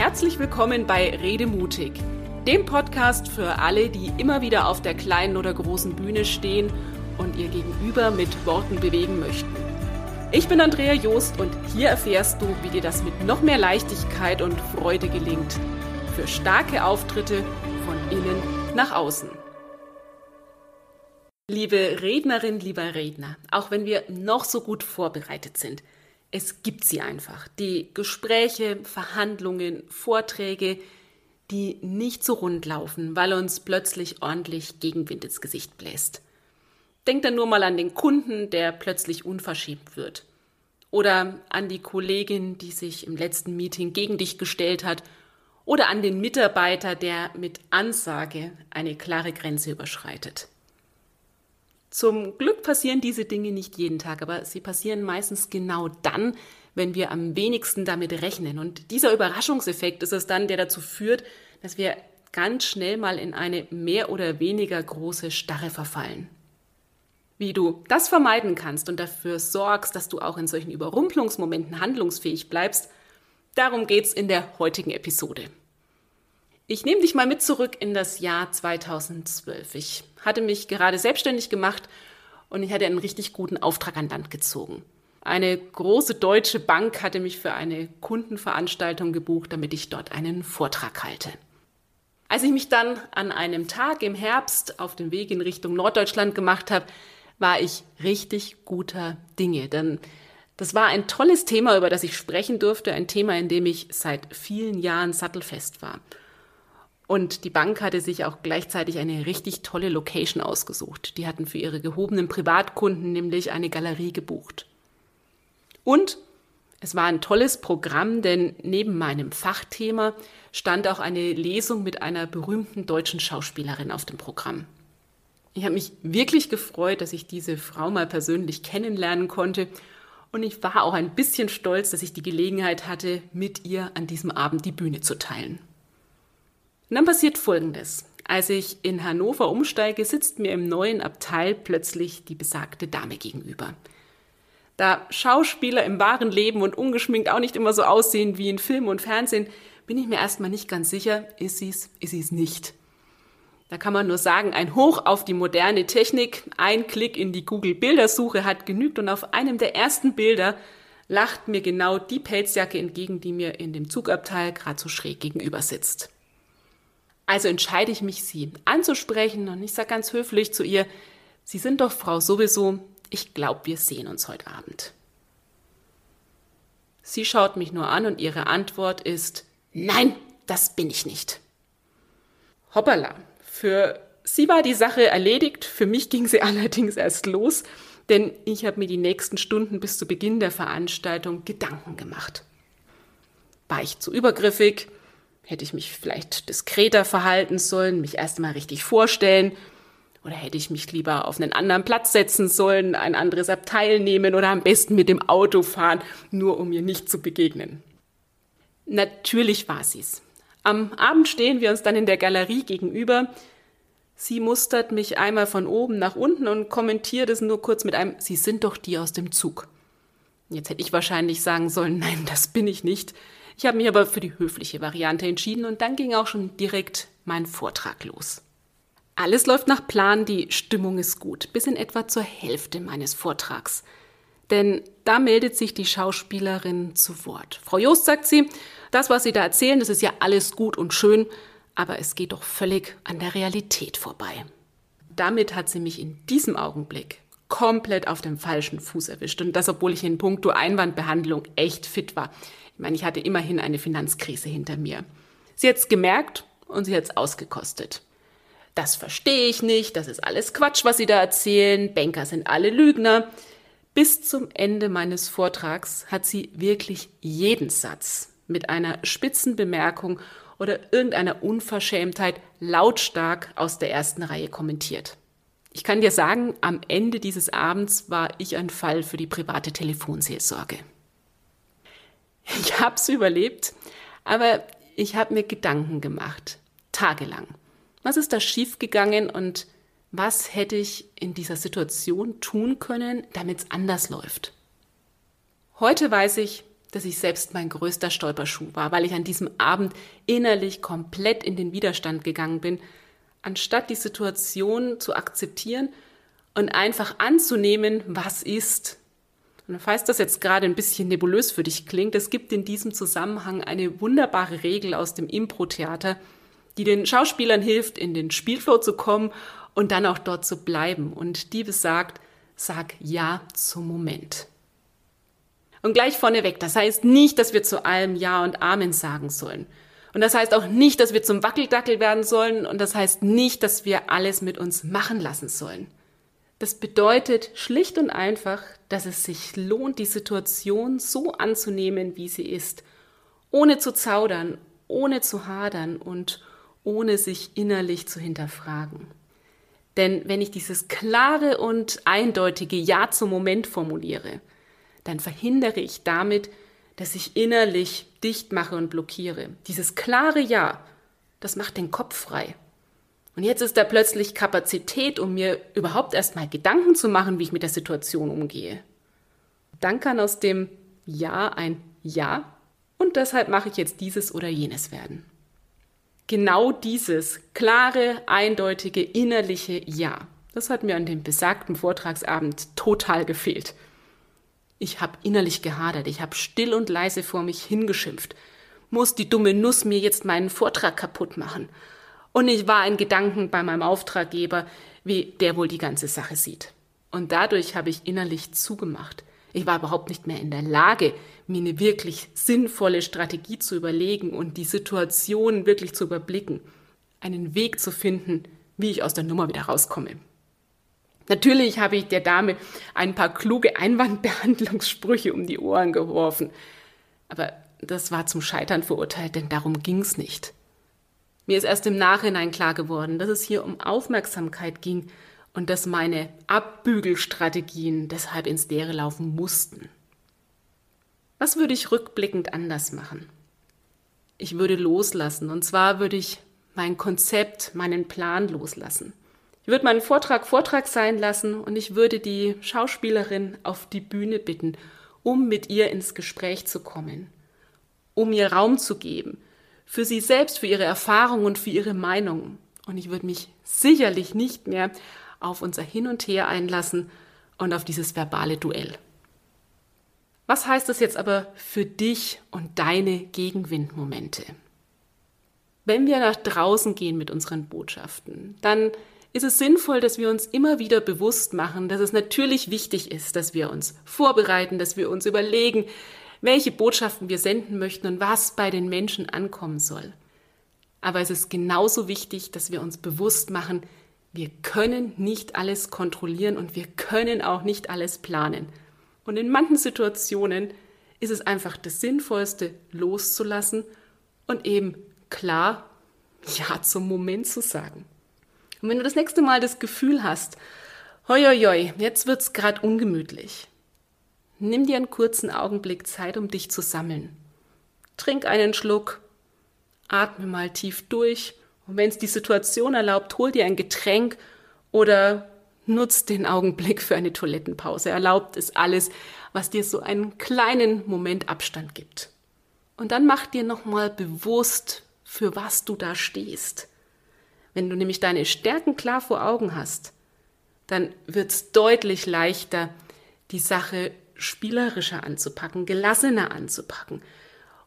Herzlich willkommen bei Rede mutig, dem Podcast für alle, die immer wieder auf der kleinen oder großen Bühne stehen und ihr Gegenüber mit Worten bewegen möchten. Ich bin Andrea Joost und hier erfährst du, wie dir das mit noch mehr Leichtigkeit und Freude gelingt. Für starke Auftritte von innen nach außen. Liebe Rednerin, lieber Redner, auch wenn wir noch so gut vorbereitet sind, es gibt sie einfach. Die Gespräche, Verhandlungen, Vorträge, die nicht so rund laufen, weil uns plötzlich ordentlich Gegenwind ins Gesicht bläst. Denk dann nur mal an den Kunden, der plötzlich unverschämt wird. Oder an die Kollegin, die sich im letzten Meeting gegen dich gestellt hat. Oder an den Mitarbeiter, der mit Ansage eine klare Grenze überschreitet. Zum Glück passieren diese Dinge nicht jeden Tag, aber sie passieren meistens genau dann, wenn wir am wenigsten damit rechnen. Und dieser Überraschungseffekt ist es dann, der dazu führt, dass wir ganz schnell mal in eine mehr oder weniger große Starre verfallen. Wie du das vermeiden kannst und dafür sorgst, dass du auch in solchen Überrumpelungsmomenten handlungsfähig bleibst, darum geht's in der heutigen Episode. Ich nehme dich mal mit zurück in das Jahr 2012. Ich hatte mich gerade selbstständig gemacht und ich hatte einen richtig guten Auftrag an Land gezogen. Eine große deutsche Bank hatte mich für eine Kundenveranstaltung gebucht, damit ich dort einen Vortrag halte. Als ich mich dann an einem Tag im Herbst auf den Weg in Richtung Norddeutschland gemacht habe, war ich richtig guter Dinge, denn das war ein tolles Thema, über das ich sprechen durfte, ein Thema, in dem ich seit vielen Jahren sattelfest war. Und die Bank hatte sich auch gleichzeitig eine richtig tolle Location ausgesucht. Die hatten für ihre gehobenen Privatkunden nämlich eine Galerie gebucht. Und es war ein tolles Programm, denn neben meinem Fachthema stand auch eine Lesung mit einer berühmten deutschen Schauspielerin auf dem Programm. Ich habe mich wirklich gefreut, dass ich diese Frau mal persönlich kennenlernen konnte und ich war auch ein bisschen stolz, dass ich die Gelegenheit hatte, mit ihr an diesem Abend die Bühne zu teilen. Und dann passiert Folgendes. Als ich in Hannover umsteige, sitzt mir im neuen Abteil plötzlich die besagte Dame gegenüber. Da Schauspieler im wahren Leben und ungeschminkt auch nicht immer so aussehen wie in Film und Fernsehen, bin ich mir erstmal nicht ganz sicher, ist sie's, ist sie's nicht. Da kann man nur sagen, ein Hoch auf die moderne Technik, ein Klick in die Google Bildersuche hat genügt und auf einem der ersten Bilder lacht mir genau die Pelzjacke entgegen, die mir in dem Zugabteil gerade so schräg gegenüber sitzt. Also entscheide ich mich, sie anzusprechen und ich sage ganz höflich zu ihr, Sie sind doch Frau sowieso, ich glaube, wir sehen uns heute Abend. Sie schaut mich nur an und ihre Antwort ist, nein, das bin ich nicht. Hoppala, für sie war die Sache erledigt, für mich ging sie allerdings erst los, denn ich habe mir die nächsten Stunden bis zu Beginn der Veranstaltung Gedanken gemacht. War ich zu übergriffig? Hätte ich mich vielleicht diskreter verhalten sollen, mich erst mal richtig vorstellen? Oder hätte ich mich lieber auf einen anderen Platz setzen sollen, ein anderes Abteil nehmen oder am besten mit dem Auto fahren, nur um mir nicht zu begegnen? Natürlich war sie's. Am Abend stehen wir uns dann in der Galerie gegenüber. Sie mustert mich einmal von oben nach unten und kommentiert es nur kurz mit einem Sie sind doch die aus dem Zug. Jetzt hätte ich wahrscheinlich sagen sollen, nein, das bin ich nicht. Ich habe mich aber für die höfliche Variante entschieden und dann ging auch schon direkt mein Vortrag los. Alles läuft nach Plan, die Stimmung ist gut, bis in etwa zur Hälfte meines Vortrags. Denn da meldet sich die Schauspielerin zu Wort. Frau Jost sagt sie, das, was Sie da erzählen, das ist ja alles gut und schön, aber es geht doch völlig an der Realität vorbei. Damit hat sie mich in diesem Augenblick komplett auf dem falschen Fuß erwischt. Und das, obwohl ich in puncto Einwandbehandlung echt fit war. Ich meine, ich hatte immerhin eine Finanzkrise hinter mir. Sie hat es gemerkt und sie hat es ausgekostet. Das verstehe ich nicht, das ist alles Quatsch, was Sie da erzählen, Banker sind alle Lügner. Bis zum Ende meines Vortrags hat sie wirklich jeden Satz mit einer spitzen Bemerkung oder irgendeiner Unverschämtheit lautstark aus der ersten Reihe kommentiert. Ich kann dir sagen, am Ende dieses Abends war ich ein Fall für die private Telefonseelsorge. Ich habe es überlebt, aber ich habe mir Gedanken gemacht, tagelang. Was ist da schiefgegangen und was hätte ich in dieser Situation tun können, damit es anders läuft? Heute weiß ich, dass ich selbst mein größter Stolperschuh war, weil ich an diesem Abend innerlich komplett in den Widerstand gegangen bin, anstatt die Situation zu akzeptieren und einfach anzunehmen, was ist. Und falls das jetzt gerade ein bisschen nebulös für dich klingt, es gibt in diesem Zusammenhang eine wunderbare Regel aus dem Impro-Theater, die den Schauspielern hilft, in den Spielflow zu kommen und dann auch dort zu bleiben. Und die besagt, sag Ja zum Moment. Und gleich vorneweg, das heißt nicht, dass wir zu allem Ja und Amen sagen sollen. Und das heißt auch nicht, dass wir zum Wackeldackel werden sollen. Und das heißt nicht, dass wir alles mit uns machen lassen sollen. Das bedeutet schlicht und einfach, dass es sich lohnt, die Situation so anzunehmen, wie sie ist, ohne zu zaudern, ohne zu hadern und ohne sich innerlich zu hinterfragen. Denn wenn ich dieses klare und eindeutige Ja zum Moment formuliere, dann verhindere ich damit, dass ich innerlich dicht mache und blockiere. Dieses klare Ja, das macht den Kopf frei. Und jetzt ist da plötzlich Kapazität, um mir überhaupt erstmal Gedanken zu machen, wie ich mit der Situation umgehe. Dann kann aus dem Ja ein Ja und deshalb mache ich jetzt dieses oder jenes werden. Genau dieses klare, eindeutige, innerliche Ja, das hat mir an dem besagten Vortragsabend total gefehlt. Ich habe innerlich gehadert, ich habe still und leise vor mich hingeschimpft. Muss die dumme Nuss mir jetzt meinen Vortrag kaputt machen? Und ich war in Gedanken bei meinem Auftraggeber, wie der wohl die ganze Sache sieht. Und dadurch habe ich innerlich zugemacht. Ich war überhaupt nicht mehr in der Lage, mir eine wirklich sinnvolle Strategie zu überlegen und die Situation wirklich zu überblicken, einen Weg zu finden, wie ich aus der Nummer wieder rauskomme. Natürlich habe ich der Dame ein paar kluge Einwandbehandlungssprüche um die Ohren geworfen. Aber das war zum Scheitern verurteilt, denn darum ging's nicht. Mir ist erst im Nachhinein klar geworden, dass es hier um Aufmerksamkeit ging und dass meine Abbügelstrategien deshalb ins Leere laufen mussten. Was würde ich rückblickend anders machen? Ich würde loslassen, und zwar würde ich mein Konzept, meinen Plan loslassen. Ich würde meinen Vortrag Vortrag sein lassen und ich würde die Schauspielerin auf die Bühne bitten, um mit ihr ins Gespräch zu kommen, um ihr Raum zu geben, für sie selbst, für ihre Erfahrung und für ihre Meinung. Und ich würde mich sicherlich nicht mehr auf unser Hin und Her einlassen und auf dieses verbale Duell. Was heißt das jetzt aber für dich und deine Gegenwindmomente? Wenn wir nach draußen gehen mit unseren Botschaften, dann ist es sinnvoll, dass wir uns immer wieder bewusst machen, dass es natürlich wichtig ist, dass wir uns vorbereiten, dass wir uns überlegen, welche Botschaften wir senden möchten und was bei den Menschen ankommen soll. Aber es ist genauso wichtig, dass wir uns bewusst machen, wir können nicht alles kontrollieren und wir können auch nicht alles planen. Und in manchen Situationen ist es einfach das Sinnvollste, loszulassen und eben klar Ja zum Moment zu sagen. Und wenn du das nächste Mal das Gefühl hast, hoi, hoi, hoi jetzt wird's gerade ungemütlich, nimm dir einen kurzen Augenblick Zeit, um dich zu sammeln. Trink einen Schluck, atme mal tief durch und wenn es die Situation erlaubt, hol dir ein Getränk oder nutz den Augenblick für eine Toilettenpause. Erlaubt ist alles, was dir so einen kleinen Moment Abstand gibt. Und dann mach dir nochmal bewusst, für was du da stehst. Wenn du nämlich deine Stärken klar vor Augen hast, dann wird es deutlich leichter, die Sache spielerischer anzupacken, gelassener anzupacken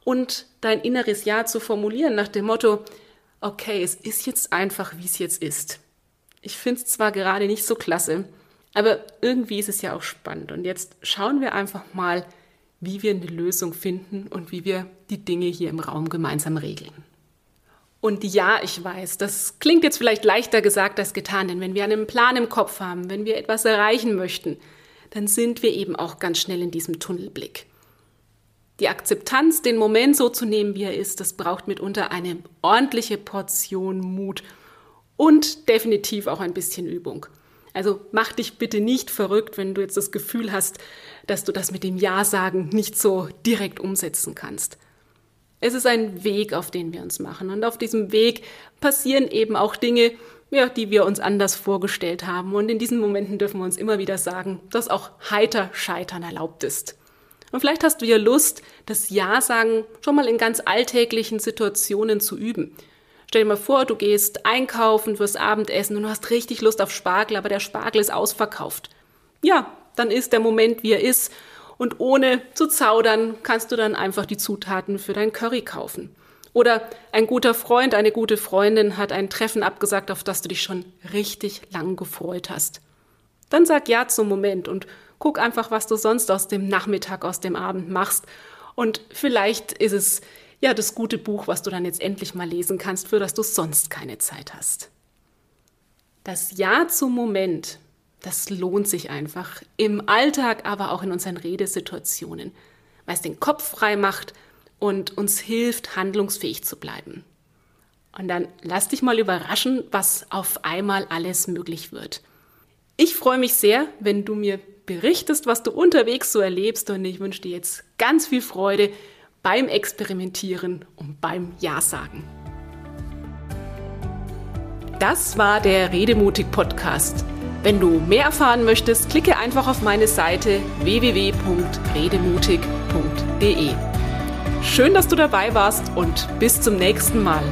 und dein inneres Ja zu formulieren nach dem Motto, okay, es ist jetzt einfach, wie es jetzt ist. Ich finde es zwar gerade nicht so klasse, aber irgendwie ist es ja auch spannend. Und jetzt schauen wir einfach mal, wie wir eine Lösung finden und wie wir die Dinge hier im Raum gemeinsam regeln. Und ja, ich weiß, das klingt jetzt vielleicht leichter gesagt als getan, denn wenn wir einen Plan im Kopf haben, wenn wir etwas erreichen möchten, dann sind wir eben auch ganz schnell in diesem Tunnelblick. Die Akzeptanz, den Moment so zu nehmen, wie er ist, das braucht mitunter eine ordentliche Portion Mut und definitiv auch ein bisschen Übung. Also mach dich bitte nicht verrückt, wenn du jetzt das Gefühl hast, dass du das mit dem Ja sagen nicht so direkt umsetzen kannst. Es ist ein Weg, auf den wir uns machen. Und auf diesem Weg passieren eben auch Dinge, ja, die wir uns anders vorgestellt haben. Und in diesen Momenten dürfen wir uns immer wieder sagen, dass auch heiter Scheitern erlaubt ist. Und vielleicht hast du ja Lust, das Ja-Sagen schon mal in ganz alltäglichen Situationen zu üben. Stell dir mal vor, du gehst einkaufen fürs Abendessen und du hast richtig Lust auf Spargel, aber der Spargel ist ausverkauft. Ja, dann ist der Moment, wie er ist. Und ohne zu zaudern, kannst du dann einfach die Zutaten für dein Curry kaufen. Oder ein guter Freund, eine gute Freundin hat ein Treffen abgesagt, auf das du dich schon richtig lang gefreut hast. Dann sag ja zum Moment und guck einfach, was du sonst aus dem Nachmittag, aus dem Abend machst. Und vielleicht ist es ja das gute Buch, was du dann jetzt endlich mal lesen kannst, für das du sonst keine Zeit hast. Das Ja zum Moment, das lohnt sich einfach im Alltag, aber auch in unseren Redesituationen, weil es den Kopf frei macht und uns hilft, handlungsfähig zu bleiben. Und dann lass dich mal überraschen, was auf einmal alles möglich wird. Ich freue mich sehr, wenn du mir berichtest, was du unterwegs so erlebst und ich wünsche dir jetzt ganz viel Freude beim Experimentieren und beim Ja-Sagen. Das war der Redemutig Podcast. Wenn du mehr erfahren möchtest, klicke einfach auf meine Seite www.redemutig.de. Schön, dass du dabei warst und bis zum nächsten Mal.